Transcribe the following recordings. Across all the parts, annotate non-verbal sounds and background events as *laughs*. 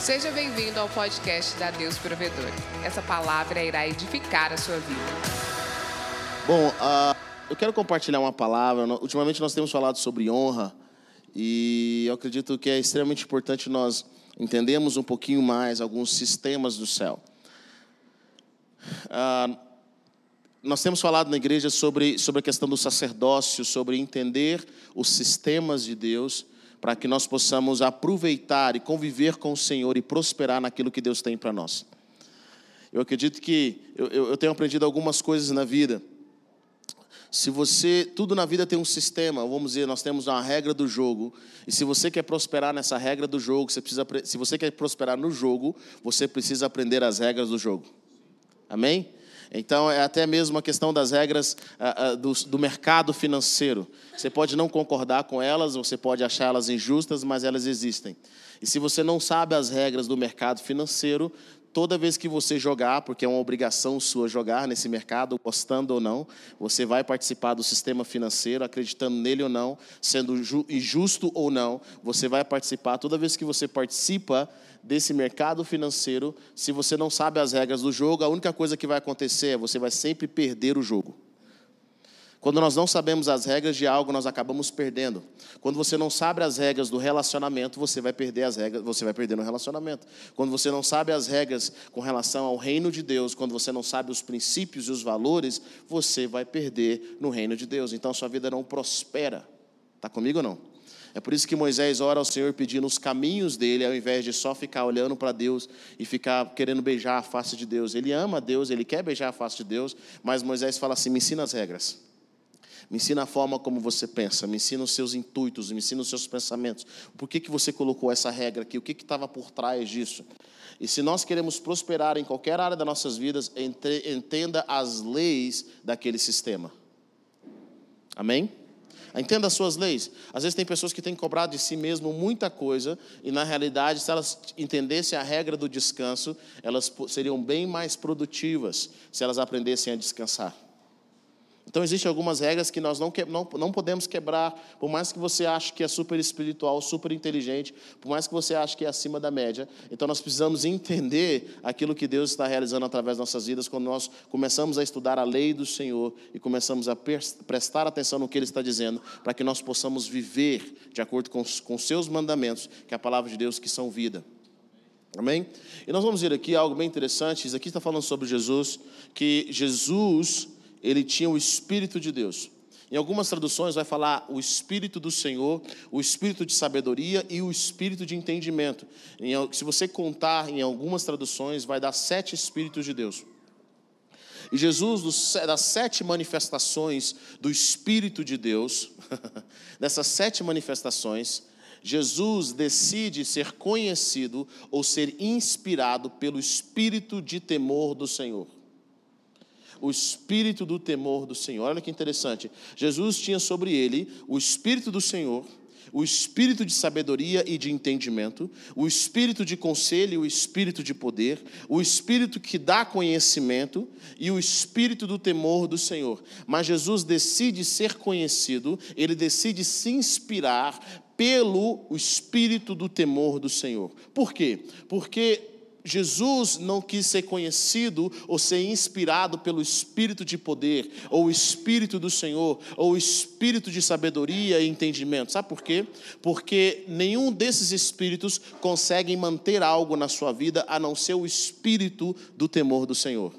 Seja bem-vindo ao podcast da Deus Provedor. Essa palavra irá edificar a sua vida. Bom, uh, eu quero compartilhar uma palavra. Ultimamente nós temos falado sobre honra e eu acredito que é extremamente importante nós entendermos um pouquinho mais alguns sistemas do céu. Uh, nós temos falado na igreja sobre, sobre a questão do sacerdócio, sobre entender os sistemas de Deus para que nós possamos aproveitar e conviver com o Senhor e prosperar naquilo que Deus tem para nós. Eu acredito que eu, eu tenho aprendido algumas coisas na vida. Se você, tudo na vida tem um sistema, vamos dizer, nós temos uma regra do jogo, e se você quer prosperar nessa regra do jogo, você precisa, se você quer prosperar no jogo, você precisa aprender as regras do jogo. Amém? Então, é até mesmo uma questão das regras uh, uh, do, do, mercado financeiro. Você pode não concordar com elas, você pode achá-las injustas, mas elas existem. E se você não sabe as regras do mercado financeiro, toda vez que você jogar, porque é uma obrigação sua jogar nesse mercado, gostando ou não, você vai participar do sistema financeiro, acreditando nele ou não, sendo injusto ou não, você vai participar. Toda vez que você participa desse mercado financeiro, se você não sabe as regras do jogo, a única coisa que vai acontecer é você vai sempre perder o jogo. Quando nós não sabemos as regras de algo, nós acabamos perdendo. Quando você não sabe as regras do relacionamento, você vai perder as regras, você vai perder no relacionamento. Quando você não sabe as regras com relação ao reino de Deus, quando você não sabe os princípios e os valores, você vai perder no reino de Deus. Então sua vida não prospera. Está comigo ou não? É por isso que Moisés ora ao Senhor pedindo os caminhos dele, ao invés de só ficar olhando para Deus e ficar querendo beijar a face de Deus. Ele ama Deus, ele quer beijar a face de Deus, mas Moisés fala assim: me ensina as regras. Me ensina a forma como você pensa, me ensina os seus intuitos, me ensina os seus pensamentos. Por que, que você colocou essa regra aqui? O que estava por trás disso? E se nós queremos prosperar em qualquer área das nossas vidas, entenda as leis daquele sistema. Amém? Entenda as suas leis. Às vezes tem pessoas que têm cobrado de si mesmo muita coisa, e na realidade, se elas entendessem a regra do descanso, elas seriam bem mais produtivas se elas aprendessem a descansar. Então, existem algumas regras que nós não, não, não podemos quebrar, por mais que você ache que é super espiritual, super inteligente, por mais que você ache que é acima da média. Então, nós precisamos entender aquilo que Deus está realizando através das nossas vidas quando nós começamos a estudar a lei do Senhor e começamos a prestar atenção no que Ele está dizendo, para que nós possamos viver de acordo com com seus mandamentos, que é a palavra de Deus, que são vida. Amém? E nós vamos ver aqui algo bem interessante. Isso aqui está falando sobre Jesus, que Jesus ele tinha o Espírito de Deus. Em algumas traduções vai falar o Espírito do Senhor, o Espírito de sabedoria e o Espírito de entendimento. Se você contar em algumas traduções, vai dar sete Espíritos de Deus. E Jesus, das sete manifestações do Espírito de Deus, *laughs* dessas sete manifestações, Jesus decide ser conhecido ou ser inspirado pelo Espírito de temor do Senhor o espírito do temor do Senhor. Olha que interessante. Jesus tinha sobre ele o espírito do Senhor, o espírito de sabedoria e de entendimento, o espírito de conselho o espírito de poder, o espírito que dá conhecimento e o espírito do temor do Senhor. Mas Jesus decide ser conhecido, ele decide se inspirar pelo espírito do temor do Senhor. Por quê? Porque Jesus não quis ser conhecido ou ser inspirado pelo espírito de poder, ou o espírito do Senhor, ou o espírito de sabedoria e entendimento. Sabe por quê? Porque nenhum desses espíritos consegue manter algo na sua vida a não ser o espírito do temor do Senhor.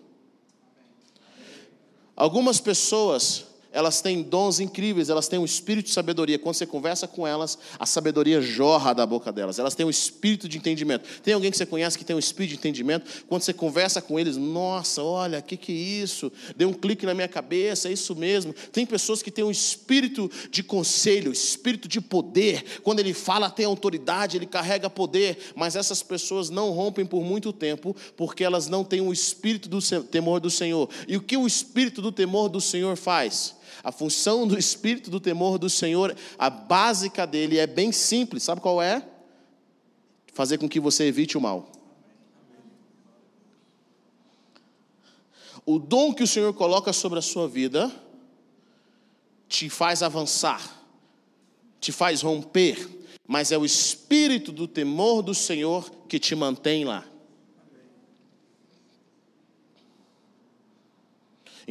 Algumas pessoas elas têm dons incríveis, elas têm um espírito de sabedoria. Quando você conversa com elas, a sabedoria jorra da boca delas. Elas têm um espírito de entendimento. Tem alguém que você conhece que tem um espírito de entendimento? Quando você conversa com eles, nossa, olha, o que, que é isso? Deu um clique na minha cabeça, é isso mesmo. Tem pessoas que têm um espírito de conselho, espírito de poder. Quando ele fala, tem autoridade, ele carrega poder. Mas essas pessoas não rompem por muito tempo, porque elas não têm o espírito do temor do Senhor. E o que o espírito do temor do Senhor faz? A função do espírito do temor do Senhor, a básica dele é bem simples. Sabe qual é? Fazer com que você evite o mal. O dom que o Senhor coloca sobre a sua vida te faz avançar, te faz romper, mas é o espírito do temor do Senhor que te mantém lá.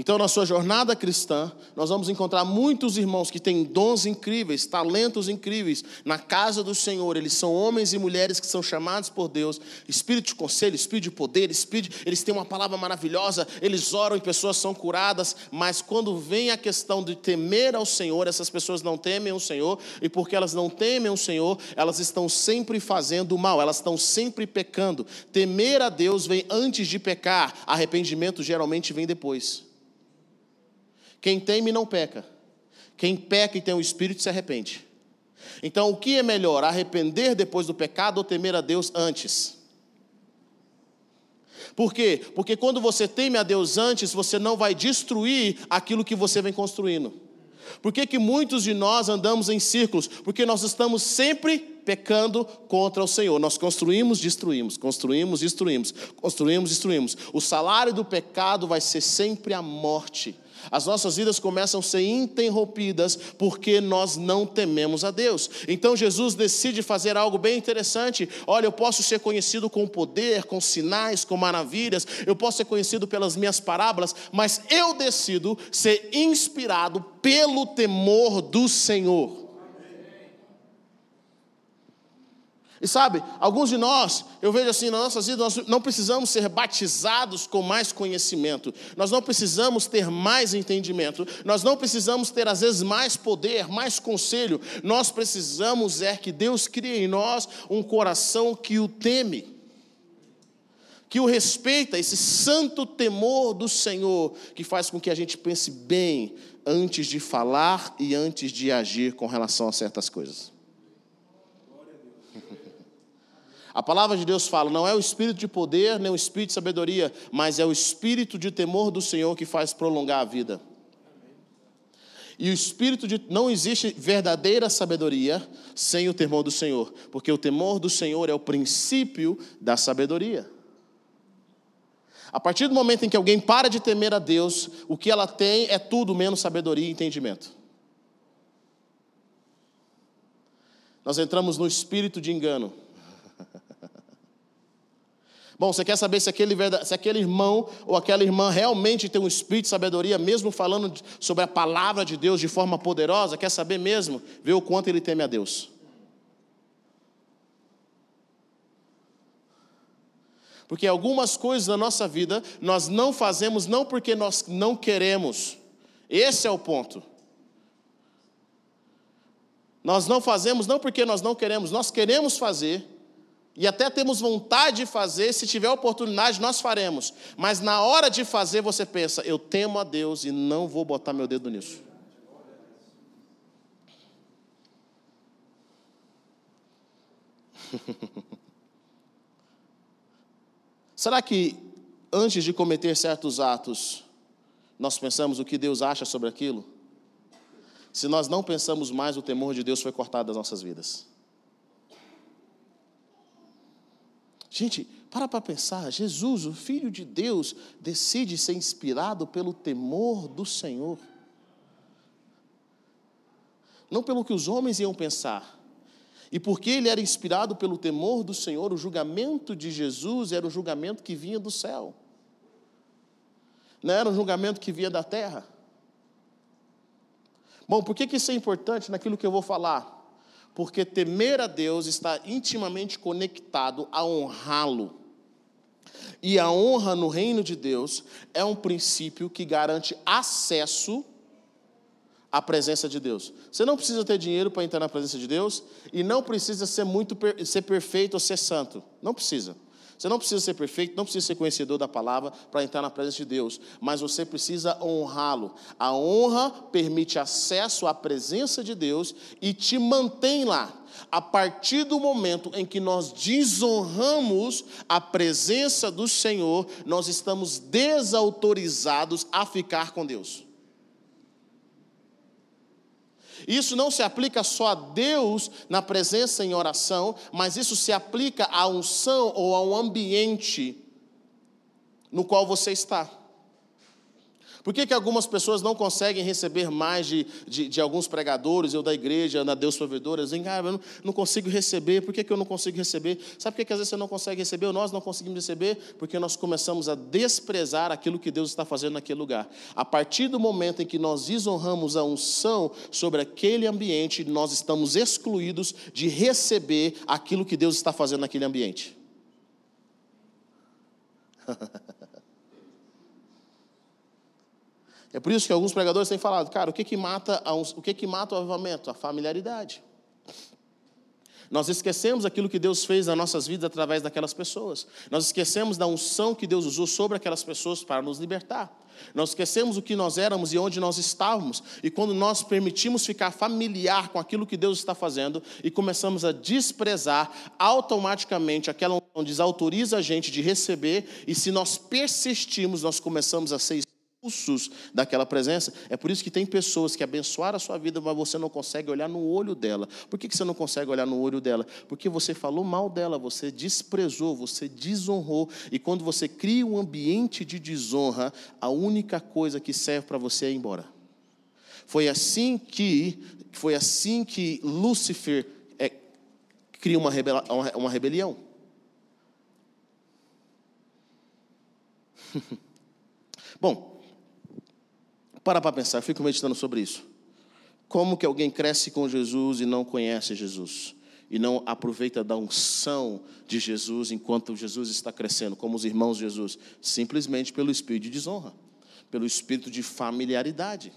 Então, na sua jornada cristã, nós vamos encontrar muitos irmãos que têm dons incríveis, talentos incríveis na casa do Senhor. Eles são homens e mulheres que são chamados por Deus, espírito de conselho, espírito de poder, espírito, eles têm uma palavra maravilhosa, eles oram e pessoas são curadas, mas quando vem a questão de temer ao Senhor, essas pessoas não temem o Senhor, e porque elas não temem o Senhor, elas estão sempre fazendo mal, elas estão sempre pecando. Temer a Deus vem antes de pecar, arrependimento geralmente vem depois. Quem teme não peca. Quem peca e tem o espírito se arrepende. Então, o que é melhor, arrepender depois do pecado ou temer a Deus antes? Por quê? Porque quando você teme a Deus antes, você não vai destruir aquilo que você vem construindo. Por que, que muitos de nós andamos em círculos? Porque nós estamos sempre pecando contra o Senhor. Nós construímos, destruímos, construímos, destruímos, construímos, destruímos. O salário do pecado vai ser sempre a morte. As nossas vidas começam a ser interrompidas porque nós não tememos a Deus. Então Jesus decide fazer algo bem interessante. Olha, eu posso ser conhecido com poder, com sinais, com maravilhas, eu posso ser conhecido pelas minhas parábolas, mas eu decido ser inspirado pelo temor do Senhor. E sabe, alguns de nós, eu vejo assim, nas nossas vidas, nós não precisamos ser batizados com mais conhecimento, nós não precisamos ter mais entendimento, nós não precisamos ter, às vezes, mais poder, mais conselho, nós precisamos é que Deus crie em nós um coração que o teme, que o respeita, esse santo temor do Senhor, que faz com que a gente pense bem antes de falar e antes de agir com relação a certas coisas. A palavra de Deus fala: não é o espírito de poder, nem o espírito de sabedoria, mas é o espírito de temor do Senhor que faz prolongar a vida. E o espírito de. Não existe verdadeira sabedoria sem o temor do Senhor, porque o temor do Senhor é o princípio da sabedoria. A partir do momento em que alguém para de temer a Deus, o que ela tem é tudo menos sabedoria e entendimento. Nós entramos no espírito de engano. Bom, você quer saber se aquele, se aquele irmão ou aquela irmã realmente tem um espírito de sabedoria, mesmo falando sobre a palavra de Deus de forma poderosa? Quer saber mesmo? Vê o quanto ele teme a Deus. Porque algumas coisas na nossa vida nós não fazemos não porque nós não queremos. Esse é o ponto. Nós não fazemos não porque nós não queremos, nós queremos fazer, e até temos vontade de fazer, se tiver oportunidade, nós faremos. Mas na hora de fazer, você pensa: eu temo a Deus e não vou botar meu dedo nisso. *laughs* Será que antes de cometer certos atos, nós pensamos o que Deus acha sobre aquilo? Se nós não pensamos mais, o temor de Deus foi cortado das nossas vidas. Gente, para para pensar, Jesus, o Filho de Deus, decide ser inspirado pelo temor do Senhor. Não pelo que os homens iam pensar. E porque ele era inspirado pelo temor do Senhor, o julgamento de Jesus era o julgamento que vinha do céu. Não era um julgamento que vinha da terra. Bom, por que isso é importante naquilo que eu vou falar? Porque temer a Deus está intimamente conectado a honrá-lo. E a honra no reino de Deus é um princípio que garante acesso à presença de Deus. Você não precisa ter dinheiro para entrar na presença de Deus e não precisa ser muito ser perfeito ou ser santo. Não precisa. Você não precisa ser perfeito, não precisa ser conhecedor da palavra para entrar na presença de Deus, mas você precisa honrá-lo. A honra permite acesso à presença de Deus e te mantém lá. A partir do momento em que nós desonramos a presença do Senhor, nós estamos desautorizados a ficar com Deus. Isso não se aplica só a Deus na presença em oração, mas isso se aplica à unção ou ao ambiente no qual você está. Por que, que algumas pessoas não conseguem receber mais de, de, de alguns pregadores, eu da igreja, na Deus Provedora, dizem, ah, eu não, não consigo receber, por que, que eu não consigo receber? Sabe por que, que às vezes você não consegue receber, ou nós não conseguimos receber? Porque nós começamos a desprezar aquilo que Deus está fazendo naquele lugar. A partir do momento em que nós desonramos a unção sobre aquele ambiente, nós estamos excluídos de receber aquilo que Deus está fazendo naquele ambiente. *laughs* É por isso que alguns pregadores têm falado, cara, o que, que mata o que, que mata o avivamento? A familiaridade. Nós esquecemos aquilo que Deus fez nas nossas vidas através daquelas pessoas. Nós esquecemos da unção que Deus usou sobre aquelas pessoas para nos libertar. Nós esquecemos o que nós éramos e onde nós estávamos. E quando nós permitimos ficar familiar com aquilo que Deus está fazendo e começamos a desprezar, automaticamente aquela unção desautoriza a gente de receber. E se nós persistimos, nós começamos a ser expulsos daquela presença. É por isso que tem pessoas que abençoaram a sua vida, mas você não consegue olhar no olho dela. Por que você não consegue olhar no olho dela? Porque você falou mal dela, você desprezou, você desonrou. E quando você cria um ambiente de desonra, a única coisa que serve para você é ir embora. Foi assim que, foi assim que Lúcifer é, cria uma, uma, uma rebelião. *laughs* Bom, para para pensar, eu fico meditando sobre isso. Como que alguém cresce com Jesus e não conhece Jesus? E não aproveita da unção de Jesus enquanto Jesus está crescendo, como os irmãos de Jesus? Simplesmente pelo espírito de desonra, pelo espírito de familiaridade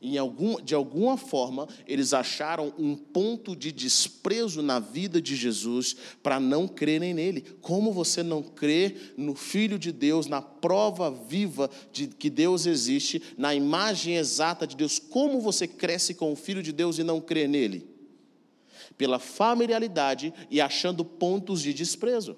em algum, de alguma forma, eles acharam um ponto de desprezo na vida de Jesus para não crerem nele. Como você não crê no Filho de Deus, na prova viva de que Deus existe, na imagem exata de Deus? Como você cresce com o Filho de Deus e não crê nele? Pela familiaridade e achando pontos de desprezo.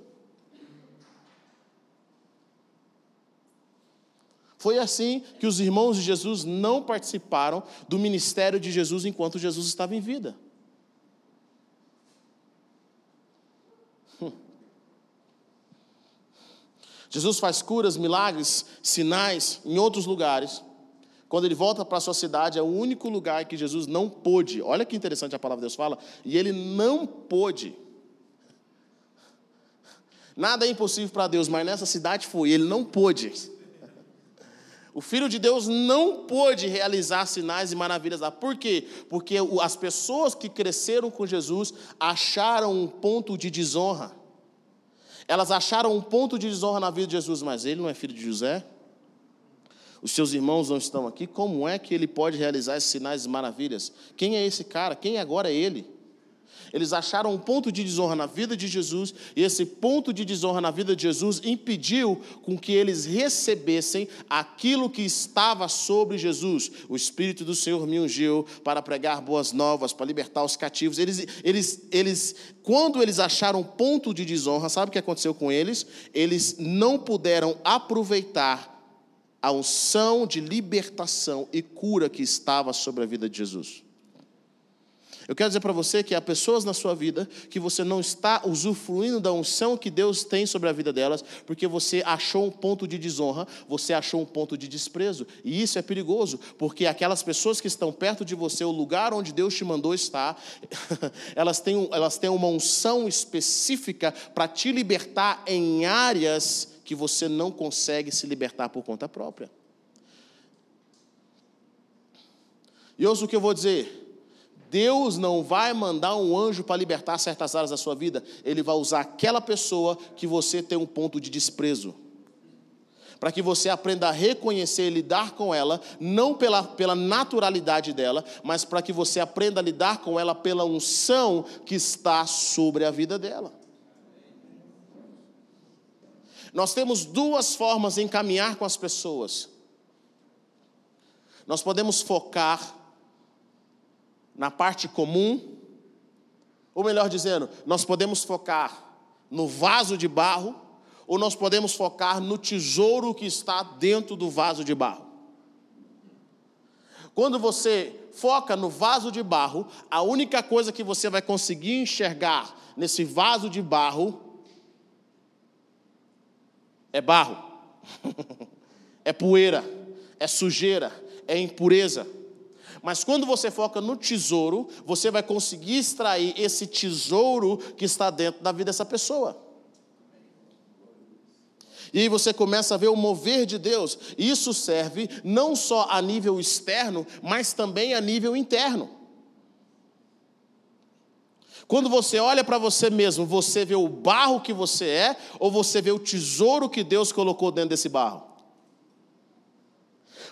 Foi assim que os irmãos de Jesus não participaram do ministério de Jesus enquanto Jesus estava em vida. Hum. Jesus faz curas, milagres, sinais em outros lugares. Quando ele volta para a sua cidade, é o único lugar que Jesus não pôde. Olha que interessante a palavra de Deus fala. E ele não pôde. Nada é impossível para Deus, mas nessa cidade foi. Ele não pôde. O Filho de Deus não pôde realizar sinais e maravilhas lá. Por quê? Porque as pessoas que cresceram com Jesus acharam um ponto de desonra. Elas acharam um ponto de desonra na vida de Jesus, mas ele não é filho de José? Os seus irmãos não estão aqui? Como é que ele pode realizar esses sinais e maravilhas? Quem é esse cara? Quem agora é ele? Eles acharam um ponto de desonra na vida de Jesus, e esse ponto de desonra na vida de Jesus impediu com que eles recebessem aquilo que estava sobre Jesus. O Espírito do Senhor me ungiu para pregar boas novas, para libertar os cativos. Eles, eles, eles, quando eles acharam um ponto de desonra, sabe o que aconteceu com eles? Eles não puderam aproveitar a unção de libertação e cura que estava sobre a vida de Jesus. Eu quero dizer para você que há pessoas na sua vida que você não está usufruindo da unção que Deus tem sobre a vida delas, porque você achou um ponto de desonra, você achou um ponto de desprezo. E isso é perigoso, porque aquelas pessoas que estão perto de você, o lugar onde Deus te mandou estar, *laughs* elas têm, elas têm uma unção específica para te libertar em áreas que você não consegue se libertar por conta própria. E ouça o que eu vou dizer. Deus não vai mandar um anjo para libertar certas áreas da sua vida, ele vai usar aquela pessoa que você tem um ponto de desprezo. Para que você aprenda a reconhecer e lidar com ela, não pela, pela naturalidade dela, mas para que você aprenda a lidar com ela pela unção que está sobre a vida dela. Nós temos duas formas em caminhar com as pessoas. Nós podemos focar na parte comum, ou melhor dizendo, nós podemos focar no vaso de barro, ou nós podemos focar no tesouro que está dentro do vaso de barro. Quando você foca no vaso de barro, a única coisa que você vai conseguir enxergar nesse vaso de barro é barro, *laughs* é poeira, é sujeira, é impureza. Mas quando você foca no tesouro, você vai conseguir extrair esse tesouro que está dentro da vida dessa pessoa. E aí você começa a ver o mover de Deus. Isso serve não só a nível externo, mas também a nível interno. Quando você olha para você mesmo, você vê o barro que você é, ou você vê o tesouro que Deus colocou dentro desse barro?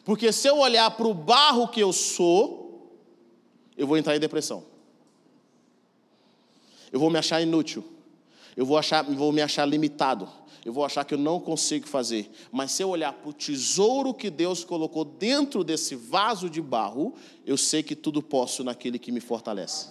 Porque se eu olhar para o barro que eu sou, eu vou entrar em depressão. Eu vou me achar inútil. Eu vou, achar, vou me achar limitado eu vou achar que eu não consigo fazer. Mas se eu olhar para o tesouro que Deus colocou dentro desse vaso de barro, eu sei que tudo posso naquele que me fortalece.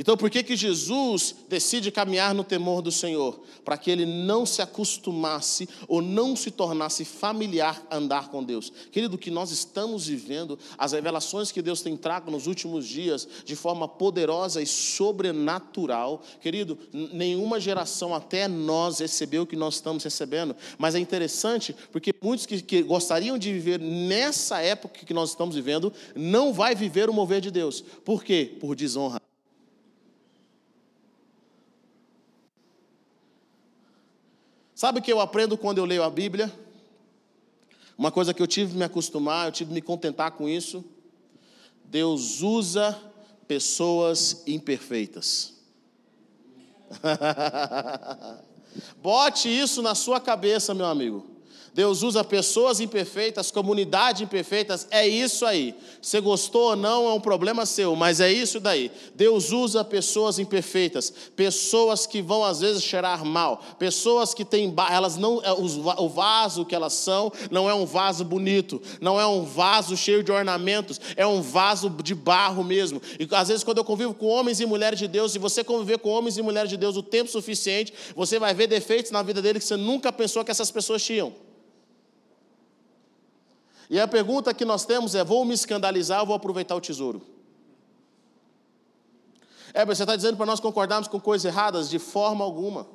Então, por que, que Jesus decide caminhar no temor do Senhor? Para que ele não se acostumasse ou não se tornasse familiar a andar com Deus. Querido, o que nós estamos vivendo, as revelações que Deus tem trago nos últimos dias, de forma poderosa e sobrenatural, querido, nenhuma geração até nós recebeu o que nós estamos recebendo. Mas é interessante, porque muitos que, que gostariam de viver nessa época que nós estamos vivendo, não vai viver o mover de Deus. Por quê? Por desonra. Sabe o que eu aprendo quando eu leio a Bíblia? Uma coisa que eu tive que me acostumar, eu tive que me contentar com isso. Deus usa pessoas imperfeitas. *laughs* Bote isso na sua cabeça, meu amigo. Deus usa pessoas imperfeitas, comunidade imperfeitas, é isso aí. Você gostou ou não é um problema seu, mas é isso daí. Deus usa pessoas imperfeitas, pessoas que vão às vezes cheirar mal, pessoas que têm, elas não, é, o vaso que elas são não é um vaso bonito, não é um vaso cheio de ornamentos, é um vaso de barro mesmo. E às vezes quando eu convivo com homens e mulheres de Deus, se você conviver com homens e mulheres de Deus o tempo suficiente, você vai ver defeitos na vida dele que você nunca pensou que essas pessoas tinham. E a pergunta que nós temos é: vou me escandalizar ou vou aproveitar o tesouro? É, você está dizendo para nós concordarmos com coisas erradas? De forma alguma.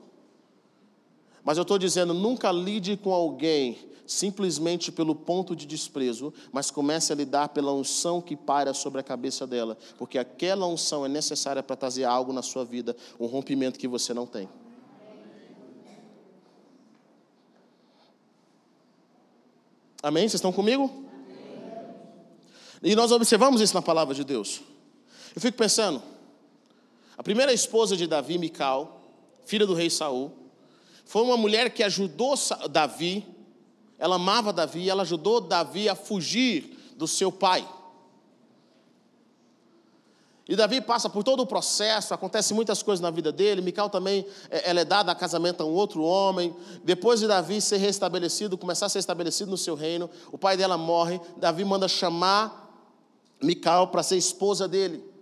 Mas eu estou dizendo: nunca lide com alguém simplesmente pelo ponto de desprezo, mas comece a lidar pela unção que paira sobre a cabeça dela, porque aquela unção é necessária para trazer algo na sua vida, um rompimento que você não tem. Amém? Vocês estão comigo? Amém. E nós observamos isso na palavra de Deus. Eu fico pensando, a primeira esposa de Davi, Mical, filha do rei Saul, foi uma mulher que ajudou Davi, ela amava Davi, ela ajudou Davi a fugir do seu pai. E Davi passa por todo o processo, acontece muitas coisas na vida dele. Mical também é, ela é dada a casamento a um outro homem. Depois de Davi ser restabelecido, começar a ser estabelecido no seu reino, o pai dela morre. Davi manda chamar Mical para ser esposa dele.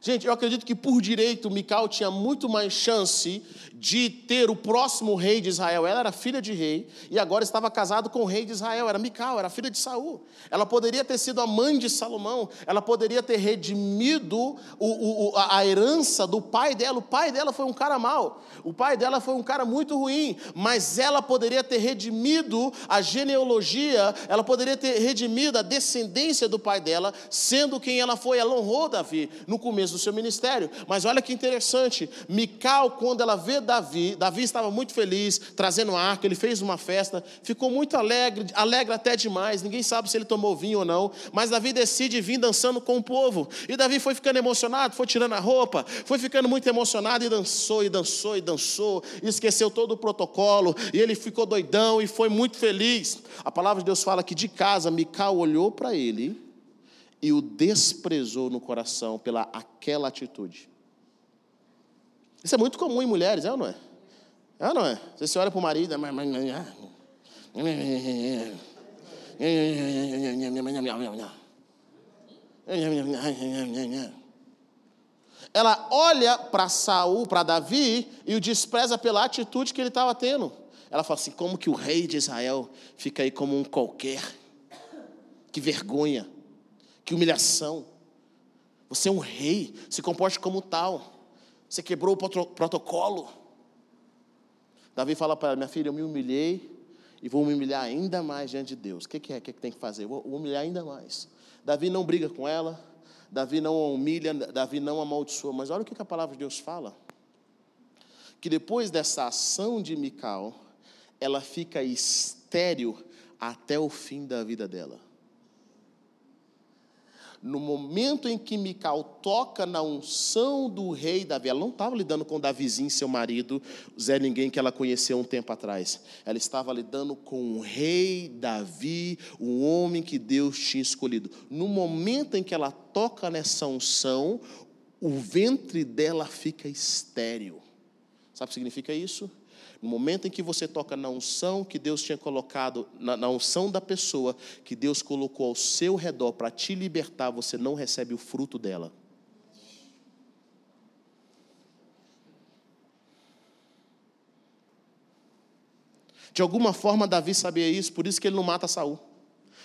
Gente, eu acredito que por direito Mical tinha muito mais chance de ter o próximo rei de Israel. Ela era filha de rei e agora estava casada com o rei de Israel. Era Mical, era filha de Saul. Ela poderia ter sido a mãe de Salomão. Ela poderia ter redimido o, o, a herança do pai dela. O pai dela foi um cara mau. O pai dela foi um cara muito ruim. Mas ela poderia ter redimido a genealogia. Ela poderia ter redimido a descendência do pai dela, sendo quem ela foi. Ela honrou Davi no começo do seu ministério. Mas olha que interessante. Mical, quando ela vê Davi, Davi estava muito feliz, trazendo a arca, ele fez uma festa, ficou muito alegre, alegre até demais, ninguém sabe se ele tomou vinho ou não, mas Davi decide vir dançando com o povo. E Davi foi ficando emocionado, foi tirando a roupa, foi ficando muito emocionado e dançou, e dançou, e dançou, e esqueceu todo o protocolo, e ele ficou doidão e foi muito feliz. A palavra de Deus fala que de casa Mical olhou para ele e o desprezou no coração pela aquela atitude. Isso é muito comum em mulheres, é ou não é? É ou não é? Você olha para o marido. Ela olha para Saul, para Davi, e o despreza pela atitude que ele estava tendo. Ela fala assim: como que o rei de Israel fica aí como um qualquer? Que vergonha, que humilhação. Você é um rei, se comporte como tal. Você quebrou o protocolo. Davi fala para ela: Minha filha, eu me humilhei e vou me humilhar ainda mais diante de Deus. O que, que é? O que, que tem que fazer? Eu vou humilhar ainda mais. Davi não briga com ela, Davi não a humilha, Davi não amaldiçoa. Mas olha o que a palavra de Deus fala: que depois dessa ação de Mical, ela fica estéril até o fim da vida dela. No momento em que Mical toca na unção do rei Davi, ela não estava lidando com Davizinho, seu marido, Zé Ninguém que ela conheceu um tempo atrás. Ela estava lidando com o rei Davi, o homem que Deus tinha escolhido. No momento em que ela toca nessa unção, o ventre dela fica estéril. Sabe o que significa isso? No momento em que você toca na unção que Deus tinha colocado, na, na unção da pessoa que Deus colocou ao seu redor para te libertar, você não recebe o fruto dela. De alguma forma, Davi sabia isso, por isso que ele não mata Saul.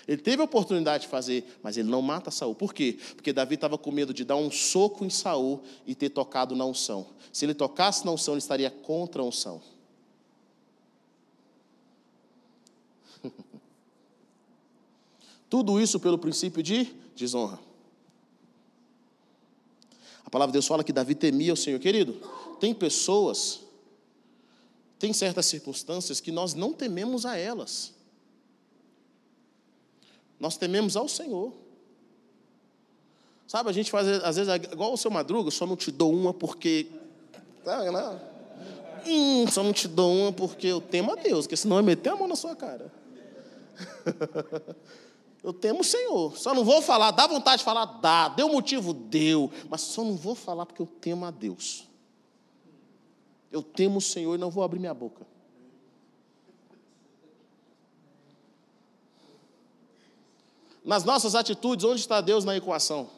Ele teve a oportunidade de fazer, mas ele não mata Saul. Por quê? Porque Davi estava com medo de dar um soco em Saul e ter tocado na unção. Se ele tocasse na unção, ele estaria contra a unção. Tudo isso pelo princípio de desonra. A palavra de Deus fala que Davi temia o Senhor. Querido, tem pessoas, tem certas circunstâncias que nós não tememos a elas. Nós tememos ao Senhor. Sabe, a gente faz, às vezes, igual o seu Madruga, só não te dou uma porque. Tá, né? Hum, só não te dou uma porque eu temo a Deus, porque senão eu meter a mão na sua cara. *laughs* Eu temo o Senhor. Só não vou falar, dá vontade de falar, dá. Deu motivo, deu. Mas só não vou falar porque eu temo a Deus. Eu temo o Senhor e não vou abrir minha boca. Nas nossas atitudes, onde está Deus na equação?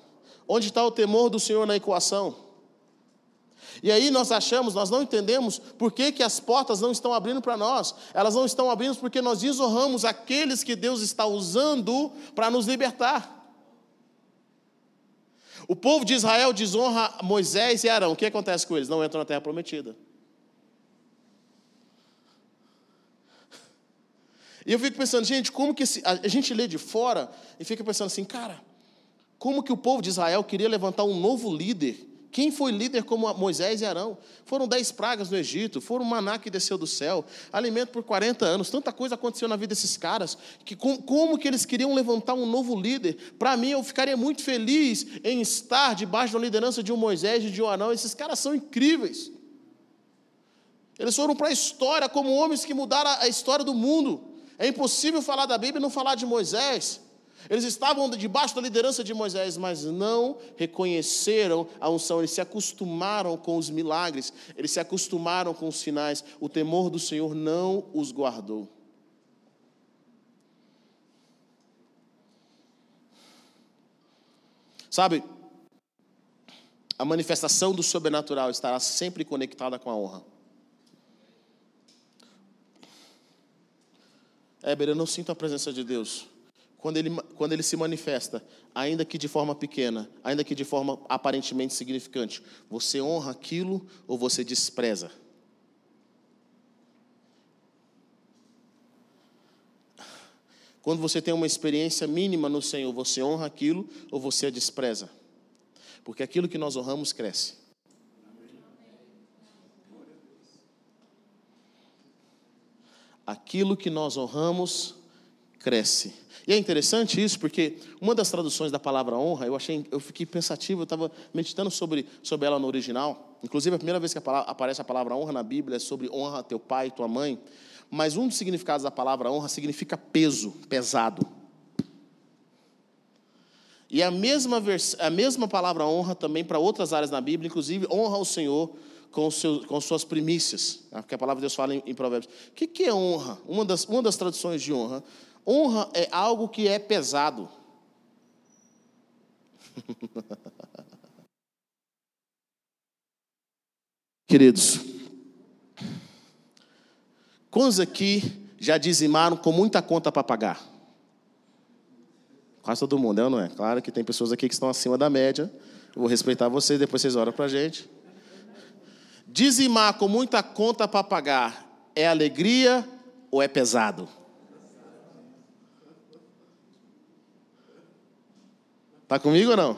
Onde está o temor do Senhor na equação? E aí nós achamos, nós não entendemos por que, que as portas não estão abrindo para nós. Elas não estão abrindo porque nós desonramos aqueles que Deus está usando para nos libertar. O povo de Israel desonra Moisés e Arão. O que acontece com eles? Não entram na terra prometida. E eu fico pensando, gente, como que a gente lê de fora e fica pensando assim, cara, como que o povo de Israel queria levantar um novo líder quem foi líder como Moisés e Arão? Foram dez pragas no Egito, foram um maná que desceu do céu, alimento por 40 anos, tanta coisa aconteceu na vida desses caras, que como, como que eles queriam levantar um novo líder? Para mim, eu ficaria muito feliz em estar debaixo da liderança de um Moisés e de um Arão, esses caras são incríveis. Eles foram para a história como homens que mudaram a história do mundo. É impossível falar da Bíblia e não falar de Moisés. Eles estavam debaixo da liderança de Moisés, mas não reconheceram a unção, eles se acostumaram com os milagres, eles se acostumaram com os sinais. O temor do Senhor não os guardou. Sabe, a manifestação do sobrenatural estará sempre conectada com a honra. Éber, eu não sinto a presença de Deus quando ele, quando ele se manifesta, ainda que de forma pequena, ainda que de forma aparentemente significante, você honra aquilo ou você despreza? Quando você tem uma experiência mínima no Senhor, você honra aquilo ou você a despreza? Porque aquilo que nós honramos cresce. Aquilo que nós honramos cresce. E é interessante isso, porque uma das traduções da palavra honra, eu achei, eu fiquei pensativo, eu estava meditando sobre, sobre ela no original. Inclusive, a primeira vez que a palavra, aparece a palavra honra na Bíblia é sobre honra teu pai e tua mãe. Mas um dos significados da palavra honra significa peso, pesado. E a mesma, vers, a mesma palavra honra também para outras áreas na Bíblia, inclusive honra ao Senhor com, seus, com suas primícias, né? porque a palavra de Deus fala em, em Provérbios. O que, que é honra? Uma das, uma das traduções de honra Honra é algo que é pesado. *laughs* Queridos, quantos aqui já dizimaram com muita conta para pagar? Quase todo mundo, é ou não é? Claro que tem pessoas aqui que estão acima da média. Eu vou respeitar vocês, depois vocês oram para a gente. Dizimar com muita conta para pagar é alegria ou é pesado? Está comigo ou não?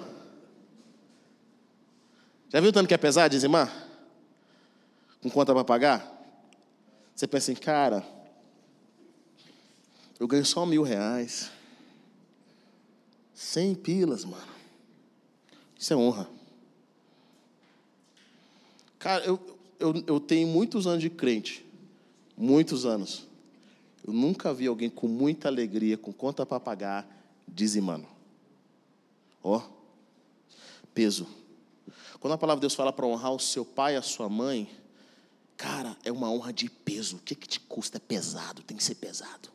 Já viu tanto que é pesado dizimar? Com conta para pagar? Você pensa assim, cara, eu ganho só mil reais. Cem pilas, mano. Isso é honra. Cara, eu, eu, eu tenho muitos anos de crente. Muitos anos. Eu nunca vi alguém com muita alegria, com conta para pagar, dizimando. Ó, peso. Quando a palavra de Deus fala para honrar o seu pai e a sua mãe, cara, é uma honra de peso. O que, que te custa? É pesado, tem que ser pesado.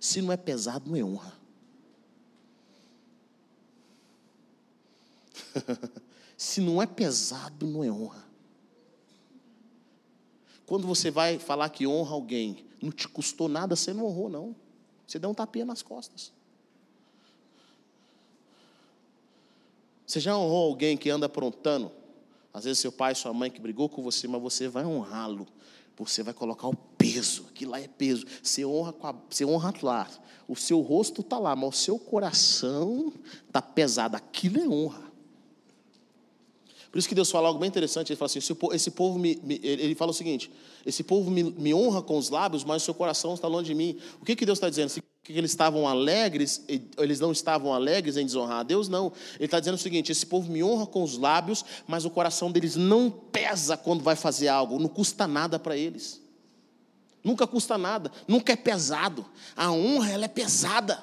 Se não é pesado, não é honra. *laughs* Se não é pesado, não é honra. Quando você vai falar que honra alguém, não te custou nada, você não honrou, não. Você deu um tapinha nas costas. Você já honrou alguém que anda aprontando? Às vezes seu pai, sua mãe que brigou com você, mas você vai honrá-lo. Você vai colocar o peso, aquilo lá é peso. Você honra, a, você honra lá. O seu rosto está lá, mas o seu coração está pesado. Aquilo é honra. Por isso que Deus fala algo bem interessante. Ele fala assim: esse povo me, me ele fala o seguinte: esse povo me, me, honra com os lábios, mas o seu coração está longe de mim. O que, que Deus está dizendo? Que eles estavam alegres, eles não estavam alegres em desonrar a Deus? Não. Ele está dizendo o seguinte: esse povo me honra com os lábios, mas o coração deles não pesa quando vai fazer algo, não custa nada para eles. Nunca custa nada, nunca é pesado. A honra, ela é pesada.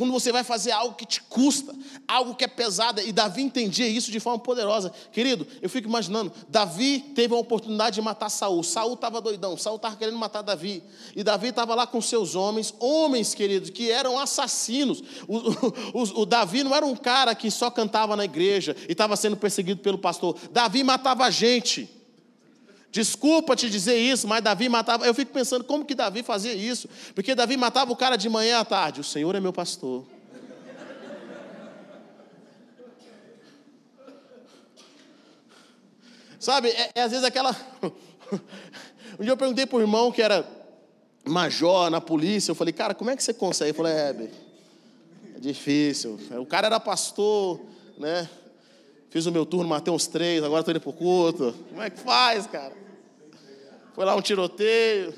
Quando você vai fazer algo que te custa, algo que é pesado, e Davi entendia isso de forma poderosa. Querido, eu fico imaginando, Davi teve a oportunidade de matar Saul. Saul estava doidão, Saul estava querendo matar Davi. E Davi estava lá com seus homens, homens, queridos, que eram assassinos. O, o, o Davi não era um cara que só cantava na igreja e estava sendo perseguido pelo pastor. Davi matava gente. Desculpa te dizer isso, mas Davi matava. Eu fico pensando como que Davi fazia isso. Porque Davi matava o cara de manhã à tarde. O Senhor é meu pastor. Sabe, é, é às vezes aquela. *laughs* um dia eu perguntei para o irmão que era major na polícia. Eu falei, cara, como é que você consegue? Ele falou, é, é difícil. O cara era pastor, né? Fiz o meu turno, matei uns três, agora estou indo para o culto. Como é que faz, cara? Foi lá um tiroteio.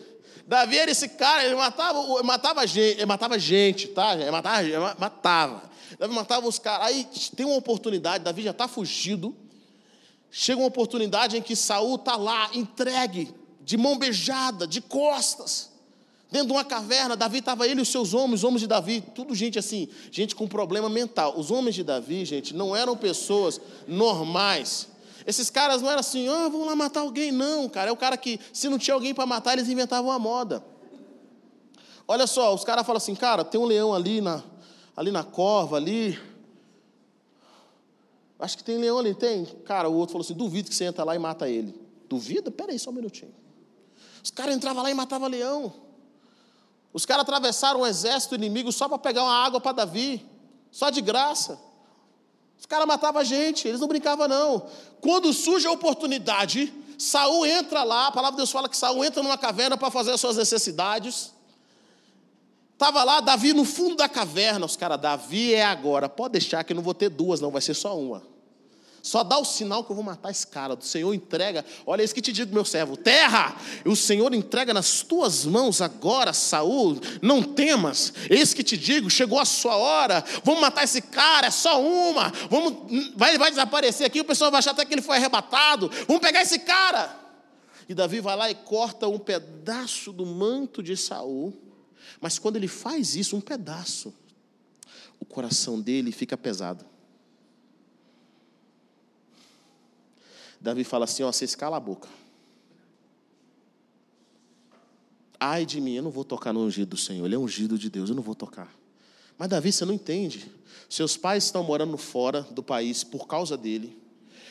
Davi era esse cara, ele matava, matava gente, ele matava gente, tá? Ele matava, ele matava. Davi matava os caras. Aí tem uma oportunidade, Davi já está fugido. Chega uma oportunidade em que Saul está lá, entregue, de mão beijada, de costas. Dentro de uma caverna, Davi estava ele e os seus homens, os homens de Davi, tudo gente assim, gente com problema mental. Os homens de Davi, gente, não eram pessoas normais. Esses caras não eram assim, ah, vamos lá matar alguém, não, cara. É o cara que, se não tinha alguém para matar, eles inventavam uma moda. Olha só, os caras falam assim, cara, tem um leão ali na, ali na corva, ali. Acho que tem leão ali, tem? Cara, o outro falou assim, duvido que você entra lá e mata ele. Duvida? Peraí, só um minutinho. Os caras entravam lá e matavam leão. Os caras atravessaram um exército inimigo só para pegar uma água para Davi, só de graça. Os caras matavam a gente, eles não brincavam não. Quando surge a oportunidade, Saul entra lá, a palavra de Deus fala que Saul entra numa caverna para fazer as suas necessidades. Estava lá Davi no fundo da caverna, os caras, Davi é agora, pode deixar que eu não vou ter duas, não, vai ser só uma. Só dá o sinal que eu vou matar esse cara. O Senhor entrega. Olha isso que te digo, meu servo. Terra! O Senhor entrega nas tuas mãos agora, Saul. Não temas. Eis que te digo, chegou a sua hora. Vamos matar esse cara, é só uma. Vamos, vai, vai desaparecer aqui. O pessoal vai achar até que ele foi arrebatado. Vamos pegar esse cara. E Davi vai lá e corta um pedaço do manto de Saul. Mas quando ele faz isso, um pedaço, o coração dele fica pesado. Davi fala assim: ó, vocês cala a boca. Ai de mim, eu não vou tocar no ungido do Senhor, ele é ungido de Deus, eu não vou tocar. Mas Davi, você não entende. Seus pais estão morando fora do país por causa dele.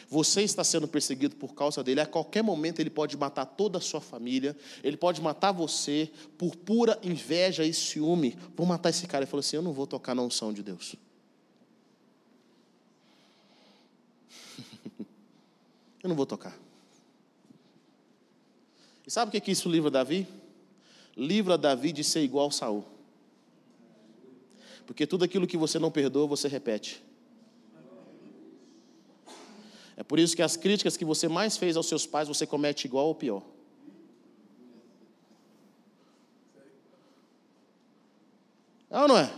Você está sendo perseguido por causa dele. A qualquer momento ele pode matar toda a sua família. Ele pode matar você por pura inveja e ciúme. Vou matar esse cara. Ele falou assim: Eu não vou tocar na unção de Deus. Eu não vou tocar. E sabe o que, que isso livra Davi? Livra Davi de ser igual Saul. Porque tudo aquilo que você não perdoa, você repete. É por isso que as críticas que você mais fez aos seus pais, você comete igual ou pior. É ou não é?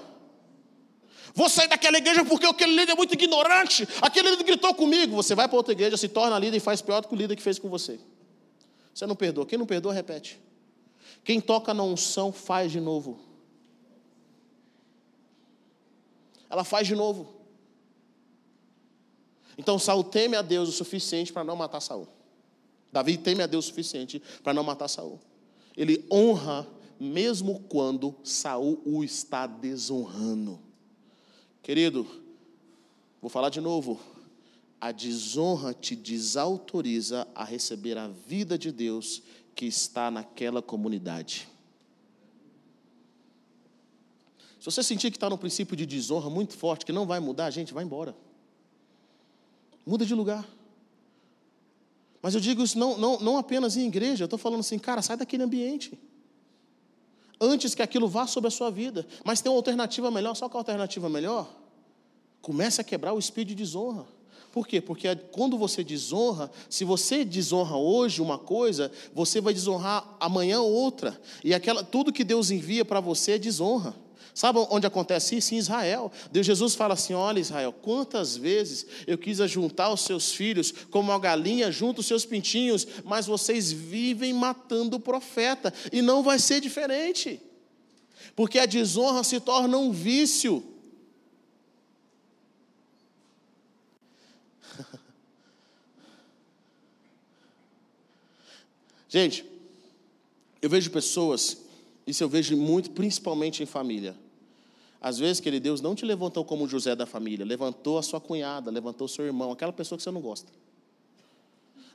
Vou sair daquela igreja porque aquele líder é muito ignorante. Aquele líder gritou comigo. Você vai para outra igreja, se torna líder e faz pior do que o líder que fez com você. Você não perdoa. Quem não perdoa, repete. Quem toca na unção, faz de novo. Ela faz de novo. Então Saul teme a Deus o suficiente para não matar Saul. Davi teme a Deus o suficiente para não matar Saul. Ele honra mesmo quando Saul o está desonrando. Querido, vou falar de novo. A desonra te desautoriza a receber a vida de Deus que está naquela comunidade. Se você sentir que está no princípio de desonra muito forte, que não vai mudar, gente, vai embora. Muda de lugar. Mas eu digo isso não, não, não apenas em igreja, eu estou falando assim, cara, sai daquele ambiente. Antes que aquilo vá sobre a sua vida. Mas tem uma alternativa melhor, só que a alternativa melhor? Comece a quebrar o espírito de desonra. Por quê? Porque quando você desonra, se você desonra hoje uma coisa, você vai desonrar amanhã outra. E aquela, tudo que Deus envia para você é desonra. Sabe onde acontece isso? Em Israel. Deus Jesus fala assim: olha, Israel, quantas vezes eu quis ajuntar os seus filhos como a galinha junta os seus pintinhos, mas vocês vivem matando o profeta, e não vai ser diferente, porque a desonra se torna um vício. *laughs* Gente, eu vejo pessoas, isso eu vejo muito, principalmente em família, às vezes, querido Deus não te levantou como José da família, levantou a sua cunhada, levantou o seu irmão, aquela pessoa que você não gosta.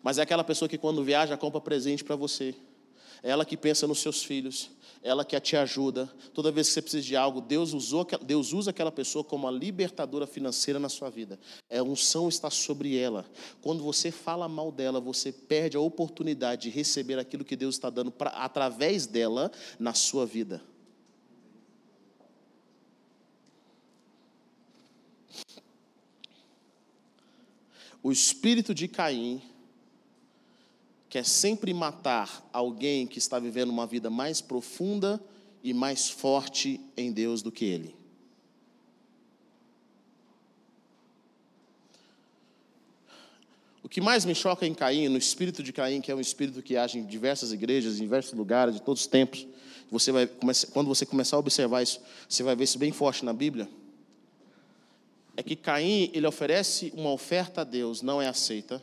Mas é aquela pessoa que quando viaja compra presente para você. É ela que pensa nos seus filhos, ela que te ajuda. Toda vez que você precisa de algo, Deus, usou, Deus usa aquela pessoa como a libertadora financeira na sua vida. É, a unção está sobre ela. Quando você fala mal dela, você perde a oportunidade de receber aquilo que Deus está dando pra, através dela na sua vida. O espírito de Caim quer sempre matar alguém que está vivendo uma vida mais profunda e mais forte em Deus do que ele. O que mais me choca em Caim, no espírito de Caim, que é um espírito que age em diversas igrejas, em diversos lugares, de todos os tempos, você vai, quando você começar a observar isso, você vai ver isso bem forte na Bíblia é que Caim, ele oferece uma oferta a Deus, não é aceita.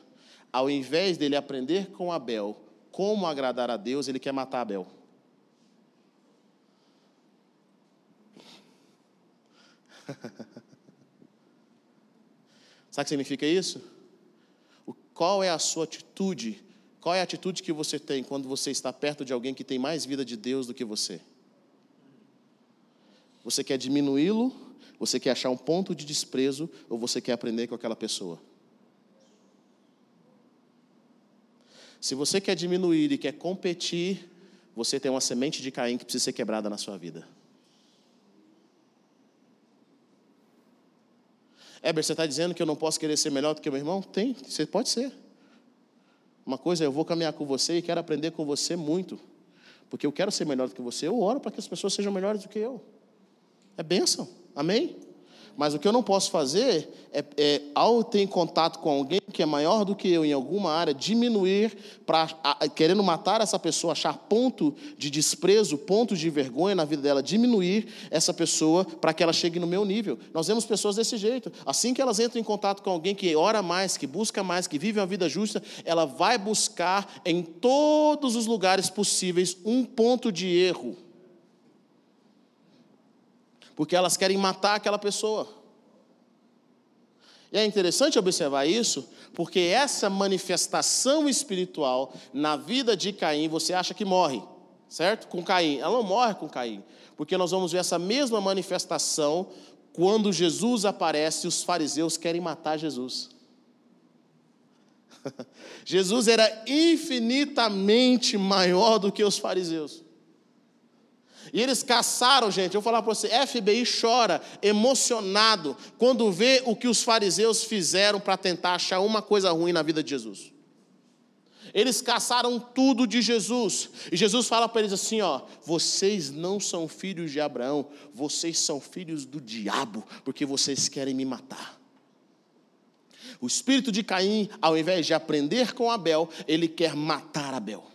Ao invés dele aprender com Abel como agradar a Deus, ele quer matar Abel. *laughs* Sabe o que significa isso? Qual é a sua atitude? Qual é a atitude que você tem quando você está perto de alguém que tem mais vida de Deus do que você? Você quer diminuí-lo você quer achar um ponto de desprezo ou você quer aprender com aquela pessoa? Se você quer diminuir e quer competir, você tem uma semente de Caim que precisa ser quebrada na sua vida. Éber, você está dizendo que eu não posso querer ser melhor do que meu irmão? Tem, você pode ser. Uma coisa é, eu vou caminhar com você e quero aprender com você muito. Porque eu quero ser melhor do que você. Eu oro para que as pessoas sejam melhores do que eu. É bênção. Amém? Mas o que eu não posso fazer é, é, ao ter contato com alguém que é maior do que eu em alguma área, diminuir, querendo matar essa pessoa, achar ponto de desprezo, ponto de vergonha na vida dela, diminuir essa pessoa para que ela chegue no meu nível. Nós vemos pessoas desse jeito. Assim que elas entram em contato com alguém que ora mais, que busca mais, que vive uma vida justa, ela vai buscar em todos os lugares possíveis um ponto de erro porque elas querem matar aquela pessoa. E é interessante observar isso, porque essa manifestação espiritual na vida de Caim, você acha que morre, certo? Com Caim. Ela não morre com Caim, porque nós vamos ver essa mesma manifestação quando Jesus aparece e os fariseus querem matar Jesus. *laughs* Jesus era infinitamente maior do que os fariseus. E eles caçaram, gente. Eu vou falar para você: FBI chora, emocionado, quando vê o que os fariseus fizeram para tentar achar uma coisa ruim na vida de Jesus. Eles caçaram tudo de Jesus. E Jesus fala para eles assim: ó, vocês não são filhos de Abraão, vocês são filhos do diabo, porque vocês querem me matar. O espírito de Caim, ao invés de aprender com Abel, ele quer matar Abel.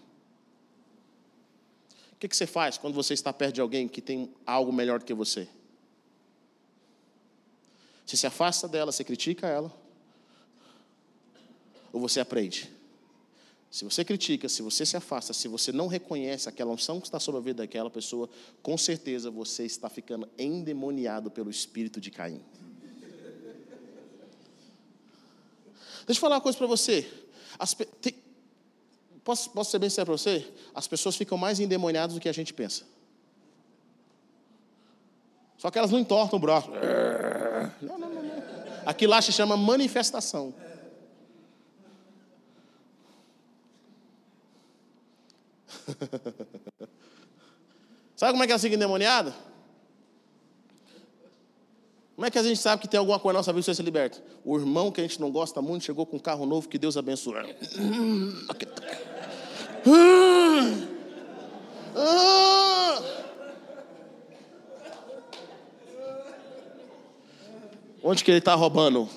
Que, que você faz quando você está perto de alguém que tem algo melhor do que você? Você se afasta dela, você critica ela, ou você aprende? Se você critica, se você se afasta, se você não reconhece aquela unção que está sobre a vida daquela pessoa, com certeza você está ficando endemoniado pelo espírito de Caim. Deixa eu falar uma coisa para você. As, tem, posso, posso ser bem sério para você? As pessoas ficam mais endemoniadas do que a gente pensa. Só que elas não entortam o braço. Não, não, não. não. Aquilo lá se chama manifestação. *laughs* Sabe como é que ela fica endemoniada? Como é que a gente sabe que tem alguma coisa na nossa vida que você se liberta? O irmão que a gente não gosta muito chegou com um carro novo que Deus abençoou. Onde que ele está roubando?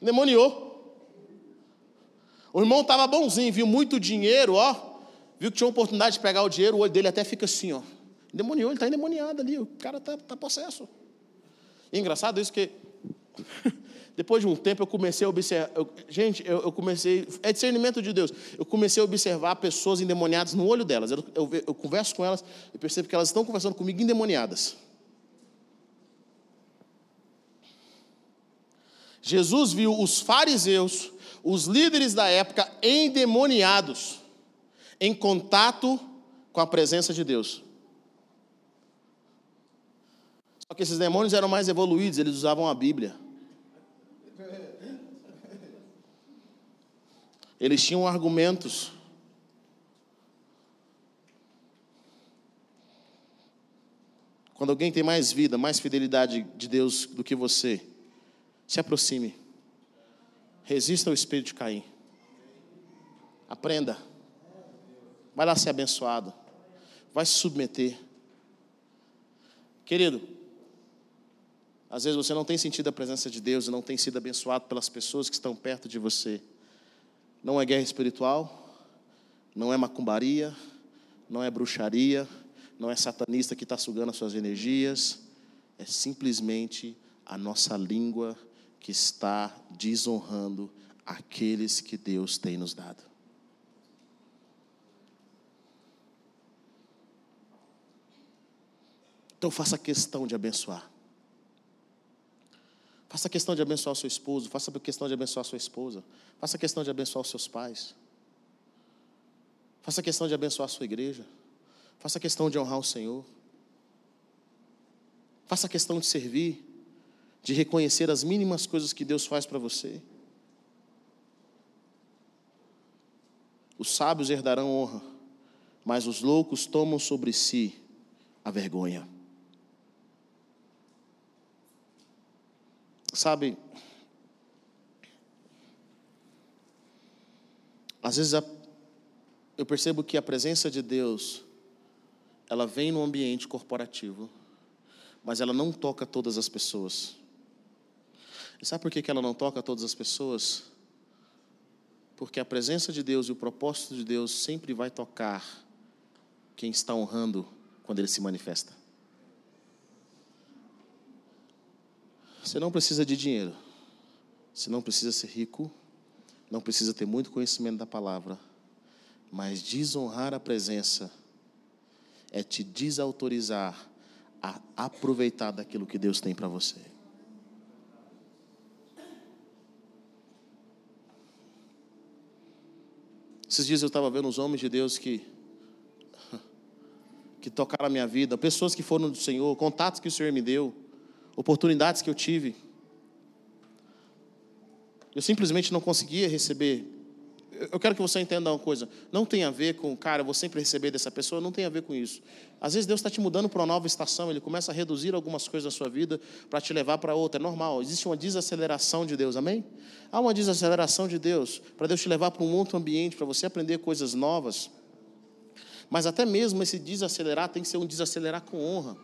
Demoniou. O irmão estava bonzinho, viu muito dinheiro, ó. Viu que tinha oportunidade de pegar o dinheiro, o olho dele até fica assim, ó. Demoniou, ele está endemoniado ali, o cara está tá possesso. E engraçado isso que depois de um tempo eu comecei a observar. Eu, gente, eu, eu, comecei. É discernimento de Deus. Eu comecei a observar pessoas endemoniadas no olho delas. Eu, eu, eu converso com elas e percebo que elas estão conversando comigo endemoniadas. Jesus viu os fariseus, os líderes da época, endemoniados, em contato com a presença de Deus. Só que esses demônios eram mais evoluídos, eles usavam a Bíblia. Eles tinham argumentos. Quando alguém tem mais vida, mais fidelidade de Deus do que você, se aproxime. Resista ao espírito de Caim. Aprenda. Vai lá ser abençoado. Vai se submeter. Querido, às vezes você não tem sentido a presença de Deus e não tem sido abençoado pelas pessoas que estão perto de você. Não é guerra espiritual, não é macumbaria, não é bruxaria, não é satanista que está sugando as suas energias, é simplesmente a nossa língua que está desonrando aqueles que Deus tem nos dado. Então faça questão de abençoar. Faça questão de abençoar seu esposo, faça questão de abençoar sua esposa, faça questão de abençoar os seus pais. Faça questão de abençoar a sua igreja. Faça questão de honrar o Senhor. Faça questão de servir de reconhecer as mínimas coisas que Deus faz para você. Os sábios herdarão honra, mas os loucos tomam sobre si a vergonha. Sabe, às vezes eu percebo que a presença de Deus, ela vem no ambiente corporativo, mas ela não toca todas as pessoas. E sabe por que ela não toca todas as pessoas? Porque a presença de Deus e o propósito de Deus sempre vai tocar quem está honrando quando ele se manifesta. Você não precisa de dinheiro, você não precisa ser rico, não precisa ter muito conhecimento da palavra, mas desonrar a presença é te desautorizar a aproveitar daquilo que Deus tem para você. Esses dias eu estava vendo os homens de Deus que *laughs* que tocaram a minha vida, pessoas que foram do Senhor, contatos que o Senhor me deu, oportunidades que eu tive, eu simplesmente não conseguia receber. Eu quero que você entenda uma coisa. Não tem a ver com, cara, vou sempre receber dessa pessoa, não tem a ver com isso. Às vezes Deus está te mudando para uma nova estação, Ele começa a reduzir algumas coisas da sua vida para te levar para outra. É normal, existe uma desaceleração de Deus, amém? Há uma desaceleração de Deus para Deus te levar para um outro ambiente, para você aprender coisas novas. Mas até mesmo esse desacelerar tem que ser um desacelerar com honra.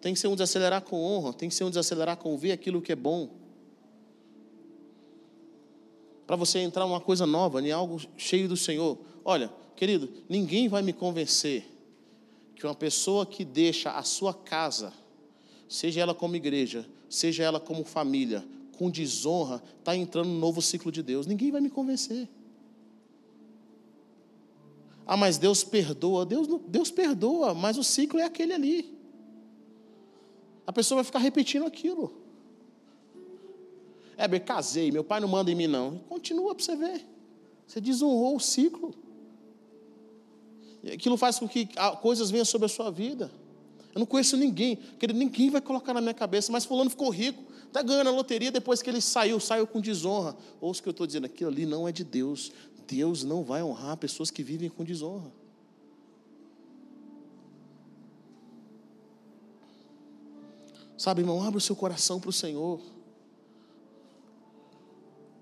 Tem que ser um desacelerar com honra, tem que ser um desacelerar com ver aquilo que é bom. Para você entrar numa coisa nova, em algo cheio do Senhor. Olha, querido, ninguém vai me convencer que uma pessoa que deixa a sua casa, seja ela como igreja, seja ela como família, com desonra, está entrando no novo ciclo de Deus. Ninguém vai me convencer. Ah, mas Deus perdoa. Deus, Deus perdoa, mas o ciclo é aquele ali a pessoa vai ficar repetindo aquilo. É, eu casei, meu pai não manda em mim, não. Continua para você ver. Você desonrou o ciclo. Aquilo faz com que coisas venham sobre a sua vida. Eu não conheço ninguém, ninguém vai colocar na minha cabeça, mas fulano ficou rico, está ganhando a loteria depois que ele saiu, saiu com desonra. Ouça o que eu estou dizendo, aquilo ali não é de Deus. Deus não vai honrar pessoas que vivem com desonra. Sabe, irmão, abra o seu coração para o Senhor.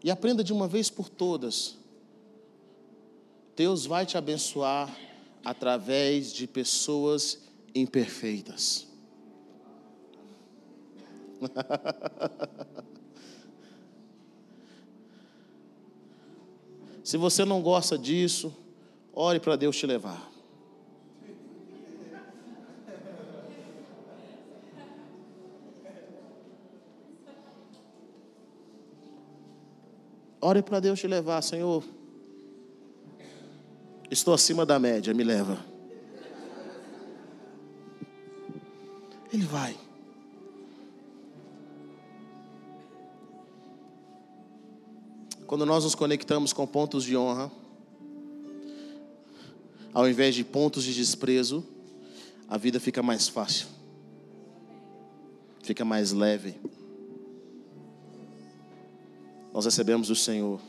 E aprenda de uma vez por todas. Deus vai te abençoar através de pessoas imperfeitas. *laughs* Se você não gosta disso, ore para Deus te levar. Ore para Deus te levar, Senhor. Estou acima da média, me leva. Ele vai. Quando nós nos conectamos com pontos de honra, ao invés de pontos de desprezo, a vida fica mais fácil, fica mais leve nós recebemos do Senhor.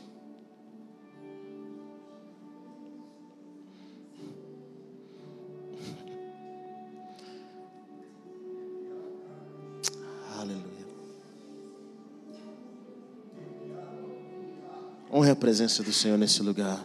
Honre a presença do Senhor nesse lugar.